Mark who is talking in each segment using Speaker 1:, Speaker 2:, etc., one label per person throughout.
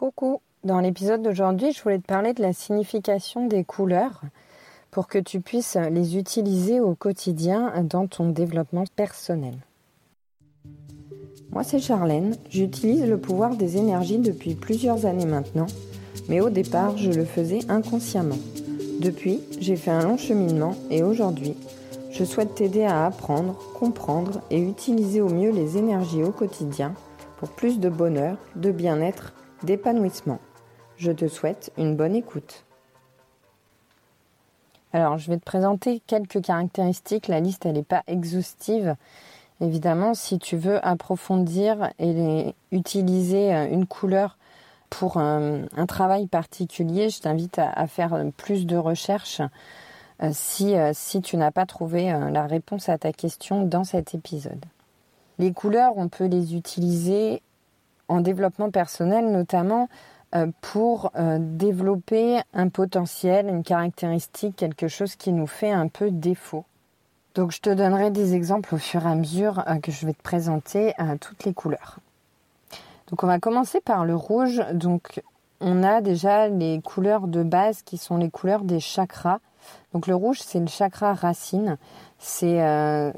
Speaker 1: Coucou, dans l'épisode d'aujourd'hui, je voulais te parler de la signification des couleurs pour que tu puisses les utiliser au quotidien dans ton développement personnel. Moi, c'est Charlène. J'utilise le pouvoir des énergies depuis plusieurs années maintenant, mais au départ, je le faisais inconsciemment. Depuis, j'ai fait un long cheminement et aujourd'hui, je souhaite t'aider à apprendre, comprendre et utiliser au mieux les énergies au quotidien pour plus de bonheur, de bien-être d'épanouissement. Je te souhaite une bonne écoute. Alors, je vais te présenter quelques caractéristiques. La liste, elle n'est pas exhaustive. Évidemment, si tu veux approfondir et utiliser euh, une couleur pour un, travail particulier, je t'invite à, faire plus de recherches euh, si, euh, si tu n'as pas trouvé la réponse à ta question dans cet épisode. Les couleurs, on peut les utiliser en développement personnel notamment euh, pour euh, développer un potentiel, une caractéristique, quelque chose qui nous fait un peu défaut. Donc je te donnerai des exemples au fur et à mesure euh, que je vais te présenter toutes les couleurs. Donc on va commencer par le rouge. Donc on a déjà les couleurs de base qui sont les couleurs des chakras. Donc le rouge c'est le chakra racine. C'est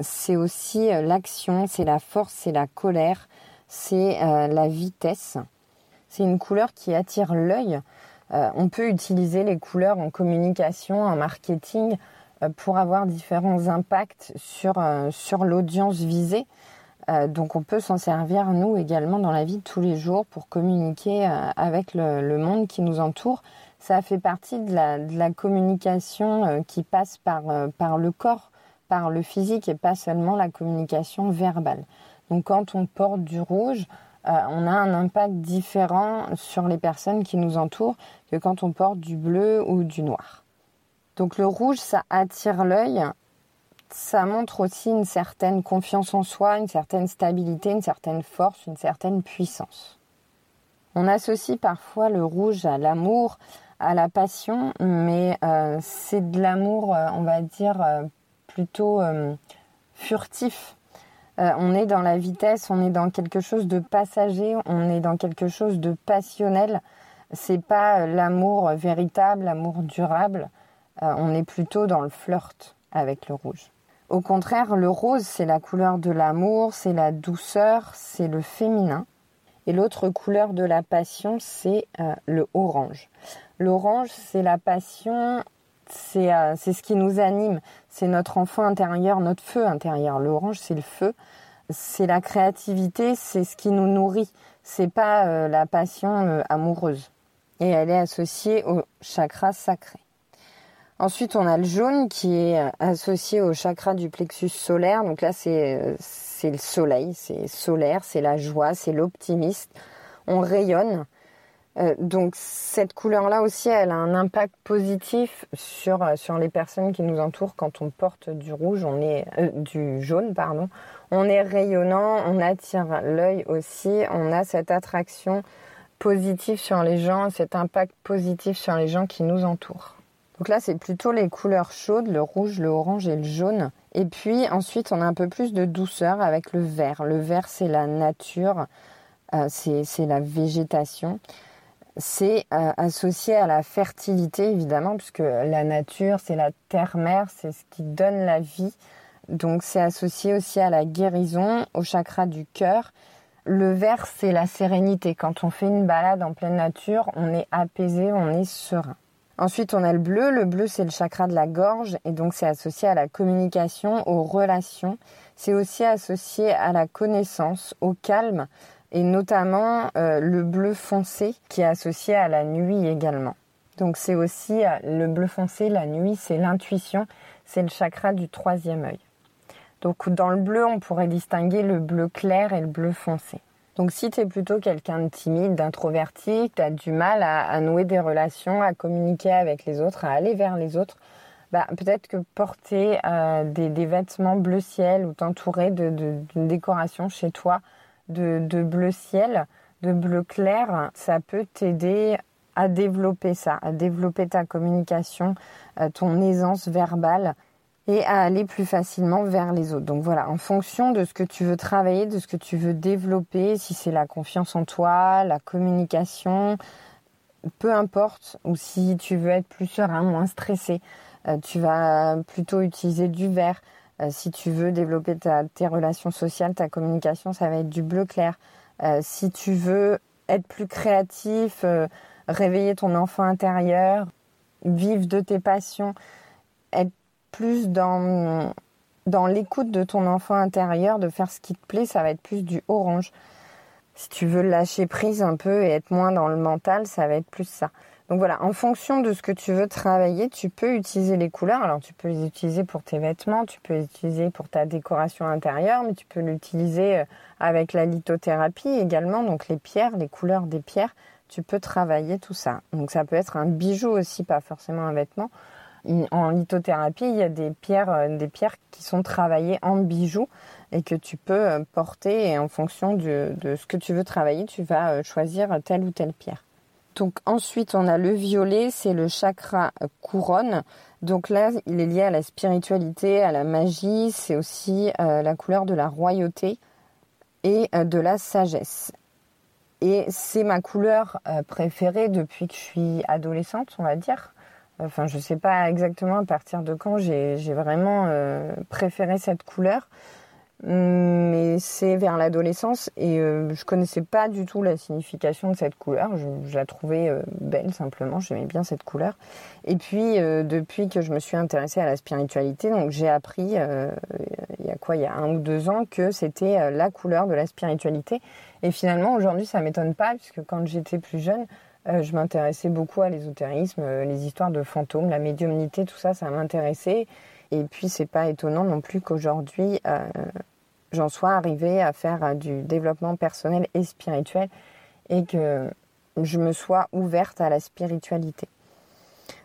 Speaker 1: c'est aussi l'action, c'est la force, c'est la colère, c'est euh, la vitesse. C'est une couleur qui attire l'œil. Euh, on peut utiliser les couleurs en communication, en marketing, euh, pour avoir différents impacts sur, sur l'audience visée. donc on peut s'en servir, nous également, dans la vie de tous les jours pour communiquer avec le, monde qui nous entoure. Ça fait partie de la, communication qui passe par, par le corps, par le physique et pas seulement la communication verbale. Donc quand on porte du rouge, euh, on a un impact différent sur les personnes qui nous entourent que quand on porte du bleu ou du noir. Donc le rouge, ça attire l'œil, ça montre aussi une certaine confiance en soi, une certaine stabilité, une certaine force, une certaine puissance. On associe parfois le rouge à l'amour, à la passion, mais euh, c'est de l'amour, euh, on va dire, plutôt furtif. Euh, on est dans la vitesse, on est dans quelque chose de passager, on est dans quelque chose de passionnel. C'est pas euh, l'amour véritable, l'amour durable. Euh, on est plutôt dans le flirt avec le rouge. Au contraire, le rose, c'est la couleur de l'amour, c'est la douceur, c'est le féminin. Et l'autre couleur de la passion, c'est le orange. L'orange, c'est la passion, c'est ce qui nous anime, c'est notre enfant intérieur, notre feu intérieur. L'orange, c'est le feu, c'est la créativité, c'est ce qui nous nourrit. C'est pas euh, la passion euh, amoureuse. Et elle est associée au chakra sacré. Ensuite, on a le jaune qui est euh, associé au chakra du plexus solaire. Donc là, c'est le soleil, c'est solaire, c'est la joie, c'est l'optimisme. On rayonne. Euh, donc cette couleur-là aussi, elle a un impact positif sur euh, sur les personnes qui nous entourent quand on porte du rouge, on est euh, du jaune pardon. On est rayonnant, on attire l'œil aussi, on a cette attraction positive sur les gens, cet impact positif sur les gens qui nous entourent. Donc là, c'est plutôt les couleurs chaudes, le rouge, le orange et le jaune. Et puis ensuite, on a un peu plus de douceur avec le vert. Le vert, c'est la nature, c'est la végétation c'est euh, associé à la fertilité évidemment, puisque la nature, c'est la terre-mère, c'est ce qui donne la vie. Donc c'est associé aussi à la guérison, au chakra du cœur. Le vert, c'est la sérénité. Quand on fait une balade en pleine nature, on est apaisé, on est serein. Ensuite, on a le bleu. Le bleu, c'est le chakra de la gorge et donc c'est associé à la communication, aux relations. C'est aussi associé à la connaissance, au calme, et notamment euh, le bleu foncé qui est associé à la nuit également. Donc c'est aussi euh, le bleu foncé, la nuit, c'est l'intuition, c'est le chakra du troisième œil. Donc dans le bleu, on pourrait distinguer le bleu clair et le bleu foncé. Donc si tu es plutôt quelqu'un de timide, d'introverti, tu as du mal à, nouer des relations, à communiquer avec les autres, à aller vers les autres, bah, peut-être que porter euh, des, vêtements bleu ciel ou t'entourer d'une décoration chez toi de, bleu ciel, de bleu clair, ça peut t'aider à développer ça, à développer ta communication, euh, ton aisance verbale et à aller plus facilement vers les autres. Donc voilà, en fonction de ce que tu veux travailler, de ce que tu veux développer, si c'est la confiance en toi, la communication, peu importe, ou si tu veux être plus serein, moins stressé, euh, tu vas plutôt utiliser du vert. Euh, si tu veux développer tes relations sociales, ta communication, ça va être du bleu clair. Euh, si tu veux être plus créatif, réveiller ton enfant intérieur, vivre de tes passions, être plus dans, dans l'écoute de ton enfant intérieur, de faire ce qui te plaît, ça va être plus du orange. Si tu veux lâcher prise un peu et être moins dans le mental, ça va être plus ça. Donc voilà, en fonction de ce que tu veux travailler, tu peux utiliser les couleurs. Alors tu peux les utiliser pour tes vêtements, tu peux les utiliser pour ta décoration intérieure, mais tu peux l'utiliser euh, avec la lithothérapie également, donc les pierres, les couleurs des pierres. Tu peux travailler tout ça. Donc ça peut être un bijou aussi, pas forcément un vêtement. En lithothérapie, il y a des pierres, euh, des pierres qui sont travaillées en bijoux et que tu peux euh, porter et en fonction de, ce que tu veux travailler, tu vas choisir telle ou telle pierre. Donc ensuite, on a le violet, c'est le chakra couronne. Donc là, il est lié à la spiritualité, à la magie, c'est aussi la couleur de la royauté et de la sagesse. Et c'est ma couleur préférée depuis que je suis adolescente, on va dire. Enfin, je ne sais pas exactement à partir de quand j'ai vraiment euh, préféré cette couleur, mais c'est vers l'adolescence et euh, je connaissais pas du tout la signification de cette couleur. Je, la trouvais euh, belle simplement, j'aimais bien cette couleur. Et puis depuis que je me suis intéressée à la spiritualité, donc j'ai appris il y a quoi, il y a un ou deux ans que c'était la couleur de la spiritualité. Et finalement aujourd'hui ça m'étonne pas puisque quand j'étais plus jeune euh, je m'intéressais beaucoup à l'ésotérisme, euh, les histoires de fantômes, la médiumnité, tout ça, ça m'intéressait. Et puis, c'est pas étonnant non plus qu'aujourd'hui, euh, j'en sois arrivée à faire du développement personnel et spirituel et que je me sois ouverte à la spiritualité.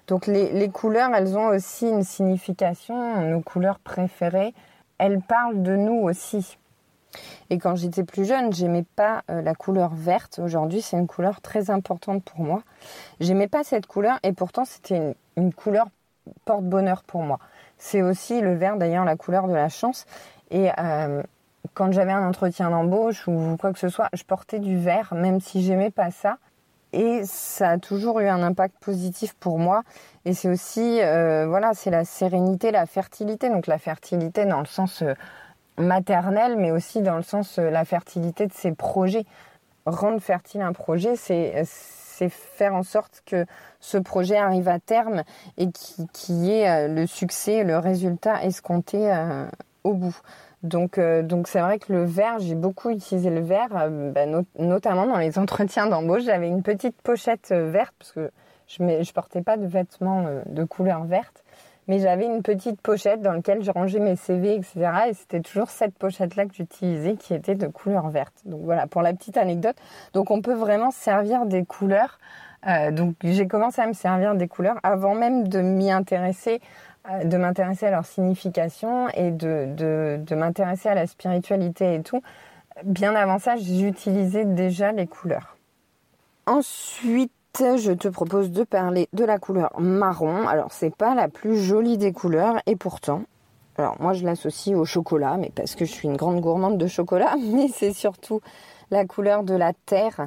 Speaker 1: Donc, les, les couleurs, elles ont aussi une signification. Nos couleurs préférées, elles parlent de nous aussi. Et quand j'étais plus jeune, j'aimais pas euh, la couleur verte. Aujourd'hui, c'est une couleur très importante pour moi. J'aimais pas cette couleur et pourtant c'était une, couleur porte-bonheur pour moi. C'est aussi le vert d'ailleurs la couleur de la chance. Et euh, quand j'avais un entretien d'embauche ou quoi que ce soit, je portais du vert, même si j'aimais pas ça. Et ça a toujours eu un impact positif pour moi. Et c'est aussi, euh, voilà, c'est la sérénité, la fertilité. Donc la fertilité dans le sens maternelle, mais aussi dans le sens euh, la fertilité de ses projets. Rendre fertile un projet, c'est faire en sorte que ce projet arrive à terme et qui, qui ait euh, le succès, le résultat escompté euh, au bout. Donc, donc c'est vrai que le verre, j'ai beaucoup utilisé le verre, bah, notamment dans les entretiens d'embauche. J'avais une petite pochette verte parce que je ne portais pas de vêtements de couleur verte mais j'avais une petite pochette dans laquelle je rangeais mes CV, etc. Et c'était toujours cette pochette-là que j'utilisais qui était de couleur verte. Donc voilà, pour la petite anecdote. Donc on peut vraiment servir des couleurs. Euh, donc j'ai commencé à me servir des couleurs avant même de m'y intéresser, euh, de m'intéresser à leur signification et de, m'intéresser à la spiritualité et tout. Bien avant ça, j'utilisais déjà les couleurs. Ensuite, je te propose de parler de la couleur marron. Alors, c'est pas la plus jolie des couleurs et pourtant, alors moi je l'associe au chocolat, mais parce que je suis une grande gourmande de chocolat, mais c'est surtout la couleur de la terre, euh,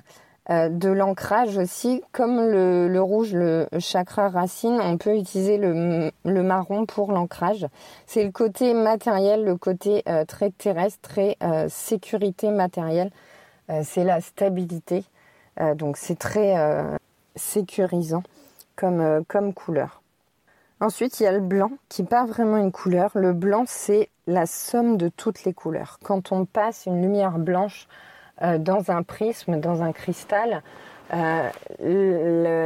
Speaker 1: de l'ancrage aussi. Comme le, rouge, le chakra racine, on peut utiliser le, marron pour l'ancrage. C'est le côté matériel, le côté euh, très terrestre, très euh, sécurité matérielle. c'est la stabilité. donc c'est très sécurisant comme, euh, comme couleur. Ensuite, il y a le blanc qui n'est pas vraiment une couleur. Le blanc, c'est la somme de toutes les couleurs. Quand on passe une lumière blanche euh, dans un prisme, dans un cristal, euh,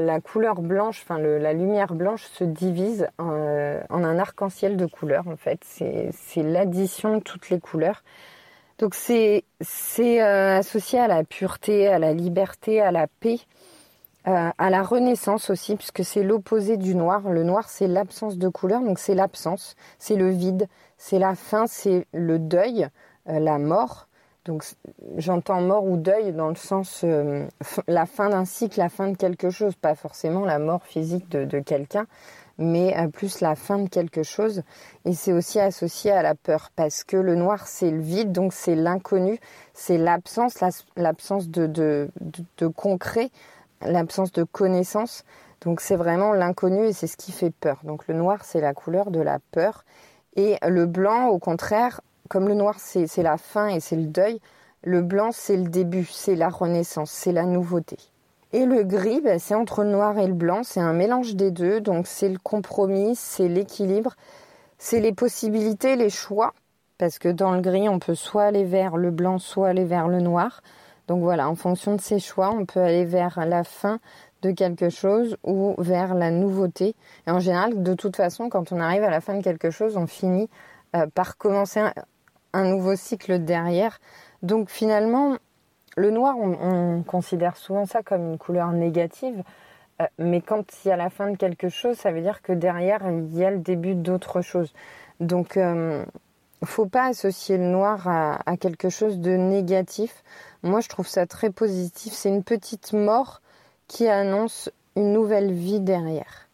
Speaker 1: la couleur blanche, enfin la lumière blanche se divise en, un arc-en-ciel de couleurs en fait. C'est l'addition de toutes les couleurs. Donc c'est associé à la pureté, à la liberté, à la paix. Euh, à la Renaissance aussi, puisque c'est l'opposé du noir. Le noir, c'est l'absence de couleur, donc c'est l'absence, c'est le vide, c'est la fin, c'est le deuil, euh, la mort. Donc j'entends mort ou deuil dans le sens euh, la fin d'un cycle, la fin de quelque chose, pas forcément la mort physique de, quelqu'un, mais euh, plus la fin de quelque chose. Et c'est aussi associé à la peur, parce que le noir, c'est le vide, donc c'est l'inconnu, c'est l'absence, l'absence de, de, de, concret, l'absence de connaissance. Donc c'est vraiment l'inconnu et c'est ce qui fait peur. Donc le noir, c'est la couleur de la peur. Et le blanc, au contraire, comme le noir, c'est la fin et c'est le deuil, le blanc, c'est le début, c'est la renaissance, c'est la nouveauté. Et le gris, ben, c'est entre le noir et le blanc, c'est un mélange des deux, donc c'est le compromis, c'est l'équilibre, c'est les possibilités, les choix, parce que dans le gris, on peut soit aller vers le blanc, soit aller vers le noir. Donc voilà, en fonction de ces choix, on peut aller vers la fin de quelque chose ou vers la nouveauté. Et en général, de toute façon, quand on arrive à la fin de quelque chose, on finit euh, par commencer un nouveau cycle derrière. Donc finalement, le noir, on, considère souvent ça comme une couleur négative, euh, mais quand il y a la fin de quelque chose, ça veut dire que derrière, il y a le début d'autre chose. Donc, euh, faut pas associer le noir à, à, quelque chose de négatif. Moi, je trouve ça très positif. C'est une petite mort qui annonce une nouvelle vie derrière.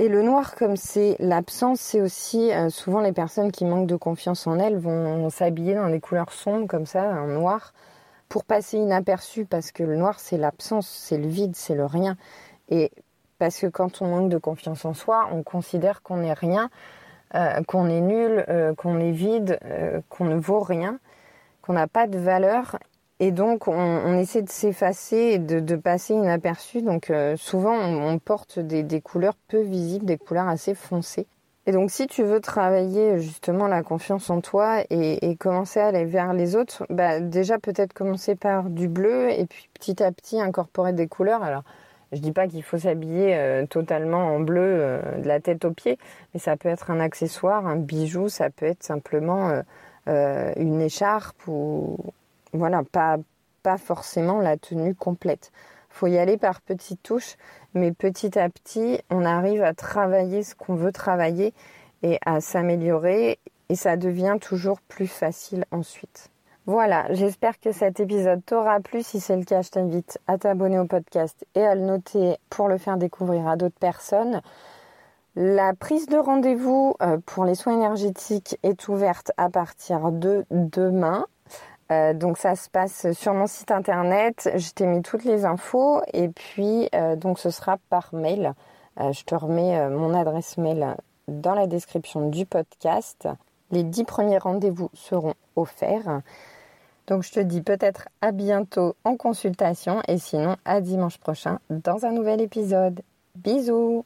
Speaker 1: Et le noir, comme c'est l'absence, c'est aussi euh, souvent les personnes qui manquent de confiance en elles vont s'habiller dans des couleurs sombres comme ça, en noir, pour passer inaperçu parce que le noir c'est l'absence, c'est le vide, c'est le rien. Et parce que quand on manque de confiance en soi, on considère qu'on n'est rien, euh, qu'on est nul, euh, qu'on est vide, qu'on ne vaut rien, qu'on n'a pas de valeur. Et donc on, essaie de s'effacer et de, passer inaperçu. Donc souvent on, porte des, couleurs peu visibles, des couleurs assez foncées. Et donc, si tu veux travailler justement la confiance en toi et, commencer à aller vers les autres, bah, déjà peut-être commencer par du bleu et puis petit à petit incorporer des couleurs. Alors, je dis pas qu'il faut s'habiller euh, totalement en bleu euh, de la tête aux pieds, mais ça peut être un accessoire, un bijou, ça peut être simplement euh, une écharpe ou voilà, pas forcément la tenue complète. Faut y aller par petites touches mais petit à petit, on arrive à travailler ce qu'on veut travailler et à s'améliorer et ça devient toujours plus facile ensuite. Voilà, j'espère que cet épisode t'aura plu. Si c'est le cas, je t'invite à t'abonner au podcast et à le noter pour le faire découvrir à d'autres personnes. La prise de rendez-vous euh, pour les soins énergétiques est ouverte à partir de demain. Euh, donc ça se passe sur mon site internet. Je t'ai mis toutes les infos et puis euh, donc ce sera par mail. Euh, je te remets mon adresse mail dans la description du podcast. Les dix premiers rendez-vous seront offerts. Donc je te dis peut-être à bientôt en consultation et sinon à dimanche prochain dans un nouvel épisode. Bisous